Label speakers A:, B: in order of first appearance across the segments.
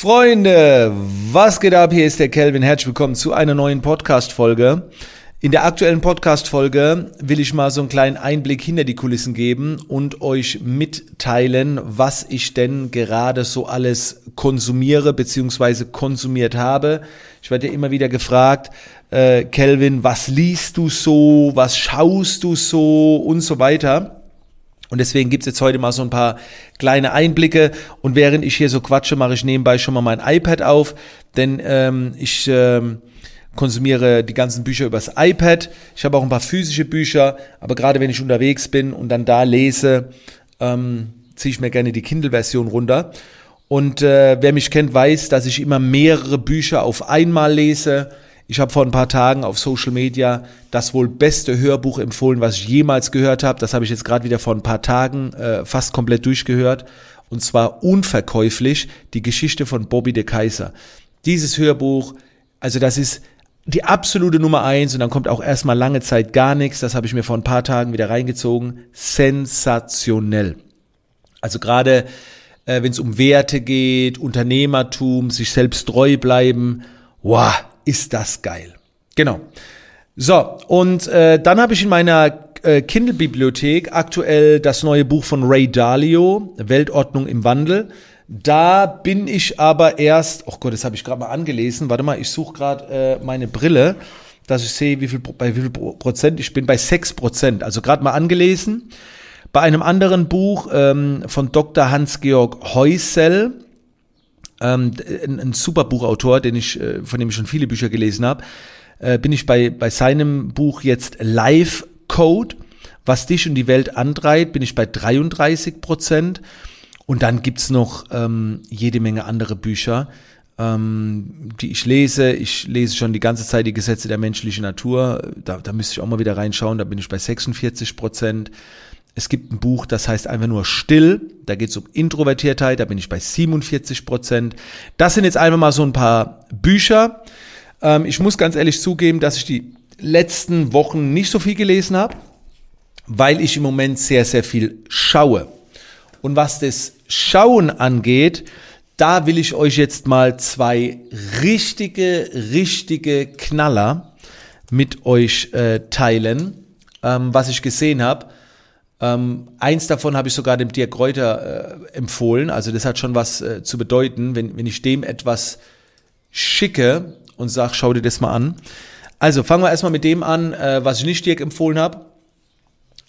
A: Freunde, was geht ab? Hier ist der Kelvin. Herzlich willkommen zu einer neuen Podcast-Folge. In der aktuellen Podcast-Folge will ich mal so einen kleinen Einblick hinter die Kulissen geben und euch mitteilen, was ich denn gerade so alles konsumiere bzw. konsumiert habe. Ich werde ja immer wieder gefragt, äh, Kelvin, was liest du so, was schaust du so und so weiter. Und deswegen gibt's jetzt heute mal so ein paar kleine Einblicke. Und während ich hier so quatsche, mache ich nebenbei schon mal mein iPad auf, denn ähm, ich ähm, konsumiere die ganzen Bücher übers iPad. Ich habe auch ein paar physische Bücher, aber gerade wenn ich unterwegs bin und dann da lese, ähm, ziehe ich mir gerne die Kindle-Version runter. Und äh, wer mich kennt, weiß, dass ich immer mehrere Bücher auf einmal lese ich habe vor ein paar Tagen auf Social Media das wohl beste Hörbuch empfohlen, was ich jemals gehört habe. Das habe ich jetzt gerade wieder vor ein paar Tagen äh, fast komplett durchgehört. Und zwar unverkäuflich die Geschichte von Bobby de Kaiser. Dieses Hörbuch, also das ist die absolute Nummer eins und dann kommt auch erstmal lange Zeit gar nichts. Das habe ich mir vor ein paar Tagen wieder reingezogen. Sensationell. Also gerade äh, wenn es um Werte geht, Unternehmertum, sich selbst treu bleiben, wow, ist das geil. Genau. So, und äh, dann habe ich in meiner äh, Kindle-Bibliothek aktuell das neue Buch von Ray Dalio, Weltordnung im Wandel. Da bin ich aber erst, oh Gott, das habe ich gerade mal angelesen. Warte mal, ich suche gerade äh, meine Brille, dass ich sehe, wie viel, bei wie viel Prozent ich bin. Bei sechs Prozent, also gerade mal angelesen. Bei einem anderen Buch ähm, von Dr. Hans-Georg Heusel, ähm, ein, ein super Buchautor, den ich, äh, von dem ich schon viele Bücher gelesen habe, äh, bin ich bei, bei seinem Buch jetzt Live Code, was dich und die Welt antreibt, bin ich bei 33 Prozent. Und dann gibt's noch ähm, jede Menge andere Bücher, ähm, die ich lese. Ich lese schon die ganze Zeit die Gesetze der menschlichen Natur. Da, da müsste ich auch mal wieder reinschauen, da bin ich bei 46 Prozent. Es gibt ein Buch, das heißt einfach nur Still. Da geht es um Introvertiertheit, da bin ich bei 47 Prozent. Das sind jetzt einfach mal so ein paar Bücher. Ähm, ich muss ganz ehrlich zugeben, dass ich die letzten Wochen nicht so viel gelesen habe, weil ich im Moment sehr, sehr viel schaue. Und was das Schauen angeht, da will ich euch jetzt mal zwei richtige, richtige Knaller mit euch äh, teilen, ähm, was ich gesehen habe. Ähm, eins davon habe ich sogar dem Dirk Reuter äh, empfohlen. Also das hat schon was äh, zu bedeuten, wenn, wenn ich dem etwas schicke und sage, schau dir das mal an. Also fangen wir erstmal mit dem an, äh, was ich nicht Dirk empfohlen habe.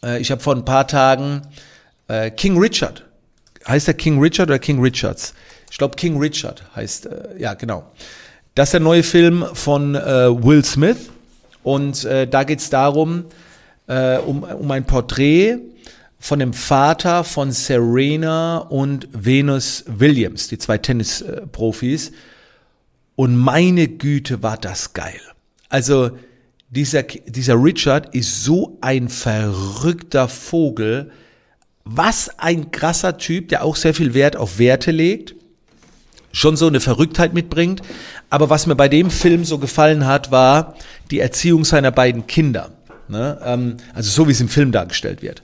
A: Äh, ich habe vor ein paar Tagen äh, King Richard. Heißt der King Richard oder King Richards? Ich glaube King Richard heißt, äh, ja genau. Das ist der neue Film von äh, Will Smith. Und äh, da geht es darum, äh, um, um ein Porträt von dem Vater von Serena und Venus Williams, die zwei Tennisprofis. Und meine Güte, war das geil. Also dieser, dieser Richard ist so ein verrückter Vogel. Was ein krasser Typ, der auch sehr viel Wert auf Werte legt. Schon so eine Verrücktheit mitbringt. Aber was mir bei dem Film so gefallen hat, war die Erziehung seiner beiden Kinder. Ne? Ähm, also so wie es im Film dargestellt wird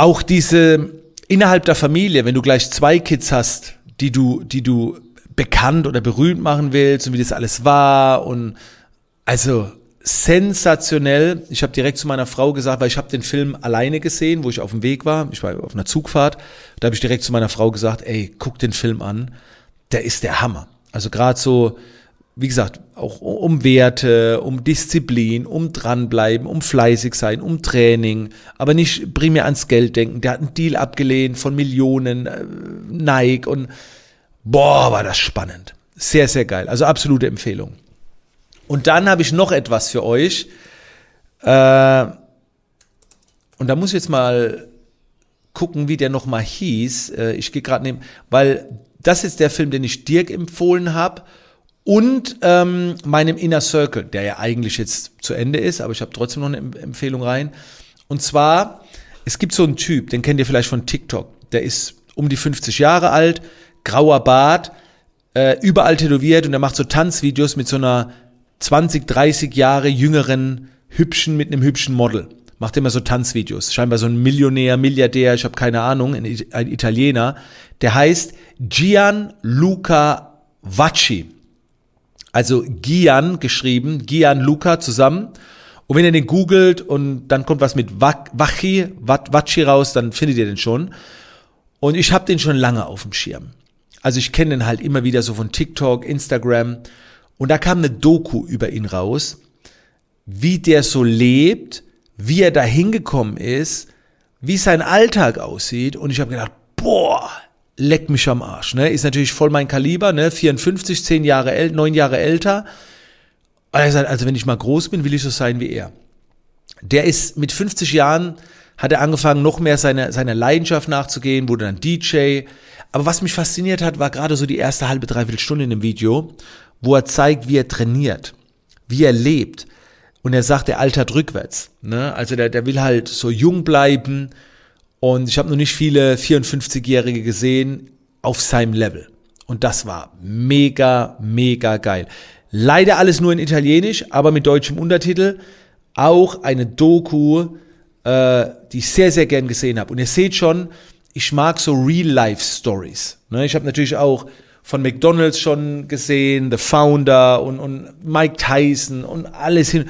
A: auch diese innerhalb der Familie, wenn du gleich zwei Kids hast, die du, die du bekannt oder berühmt machen willst und wie das alles war und also sensationell. Ich habe direkt zu meiner Frau gesagt, weil ich habe den Film alleine gesehen, wo ich auf dem Weg war. Ich war auf einer Zugfahrt. Da habe ich direkt zu meiner Frau gesagt, ey, guck den Film an. Der ist der Hammer. Also gerade so wie gesagt, auch um Werte, um Disziplin, um dranbleiben, um fleißig sein, um Training, aber nicht primär ans Geld denken. Der hat einen Deal abgelehnt von Millionen, äh, Nike und boah, war das spannend. Sehr, sehr geil. Also absolute Empfehlung. Und dann habe ich noch etwas für euch. Äh, und da muss ich jetzt mal gucken, wie der nochmal hieß. Äh, ich gehe gerade neben, weil das ist der Film, den ich Dirk empfohlen habe und ähm, meinem Inner Circle, der ja eigentlich jetzt zu Ende ist, aber ich habe trotzdem noch eine Empfehlung rein. Und zwar, es gibt so einen Typ, den kennt ihr vielleicht von TikTok, der ist um die 50 Jahre alt, grauer Bart, äh, überall tätowiert und der macht so Tanzvideos mit so einer 20, 30 Jahre jüngeren, hübschen, mit einem hübschen Model. macht immer so Tanzvideos. Scheinbar so ein Millionär, Milliardär, ich habe keine Ahnung, ein, Italiener. Der heißt Gianluca Vacci. Also Gian geschrieben, Gianluca zusammen. Und wenn ihr den googelt und dann kommt was mit Vacchi, Vacci raus, dann findet ihr den schon. Und ich habe den schon lange auf dem Schirm. Also ich kenne den halt immer wieder so von TikTok, Instagram. Und da kam eine Doku über ihn raus, wie der so lebt, wie er da hingekommen ist, wie sein Alltag aussieht. Und ich habe gedacht, boah, leck mich am Arsch. Ne? Ist natürlich voll mein Kaliber, ne? 54, 10 Jahre älter, 9 Jahre älter. Und er sagt, also wenn ich mal groß bin, will ich so sein wie er. Der ist mit 50 Jahren, hat er angefangen, noch mehr seiner seine Leidenschaft nachzugehen, wurde dann DJ, aber was mich fasziniert hat, war gerade so die erste halbe, dreiviertel Stunde in dem Video, wo er zeigt, wie er trainiert, wie er lebt. Und er sagt, er altert rückwärts. Ne? Also der, der will halt so jung bleiben. Und ich habe noch nicht viele 54-Jährige gesehen auf seinem Level. Und das war mega, mega geil. Leider alles nur in Italienisch, aber mit deutschem Untertitel. Auch eine Doku, äh, die ich sehr, sehr gern gesehen habe. Und ihr seht schon, ich mag so Real-Life-Stories. Ne? Ich habe natürlich auch von McDonald's schon gesehen, The Founder und, und Mike Tyson und alles hin.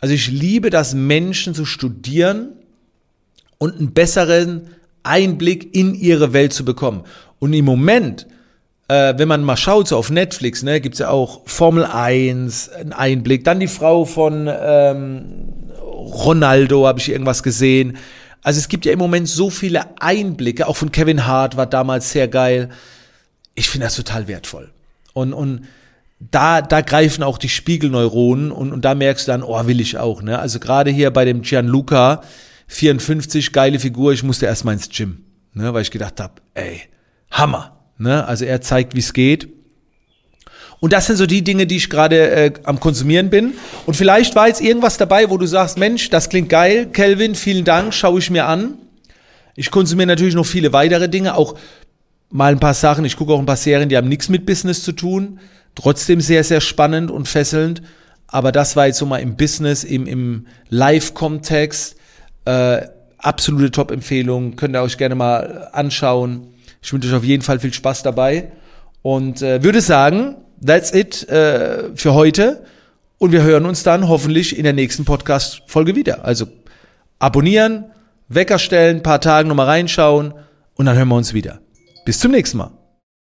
A: Also ich liebe das, Menschen zu studieren und einen besseren Einblick in ihre Welt zu bekommen. Und im Moment, äh, wenn man mal schaut, so auf Netflix, ne, gibt's ja auch Formel 1, einen Einblick, dann die Frau von ähm, Ronaldo, habe ich irgendwas gesehen. Also es gibt ja im Moment so viele Einblicke, auch von Kevin Hart war damals sehr geil. Ich finde das total wertvoll. Und, und da, da greifen auch die Spiegelneuronen und, und da merkst du dann, oh, will ich auch. Ne? Also gerade hier bei dem Gianluca, 54, geile Figur, ich musste erstmal ins Gym, ne? weil ich gedacht habe, ey, Hammer. Ne? Also er zeigt, wie es geht. Und das sind so die Dinge, die ich gerade äh, am Konsumieren bin. Und vielleicht war jetzt irgendwas dabei, wo du sagst, Mensch, das klingt geil, Kelvin, vielen Dank, schaue ich mir an. Ich konsumiere natürlich noch viele weitere Dinge, auch mal ein paar Sachen. Ich gucke auch ein paar Serien, die haben nichts mit Business zu tun. Trotzdem sehr, sehr spannend und fesselnd. Aber das war jetzt so mal im Business, im, im Live-Kontext. Äh, absolute Top-Empfehlung. Könnt ihr euch gerne mal anschauen. Ich wünsche euch auf jeden Fall viel Spaß dabei. Und äh, würde sagen, that's it äh, für heute. Und wir hören uns dann hoffentlich in der nächsten Podcast-Folge wieder. Also abonnieren, Wecker stellen, paar Tagen nochmal reinschauen und dann hören wir uns wieder. Bis zum nächsten Mal.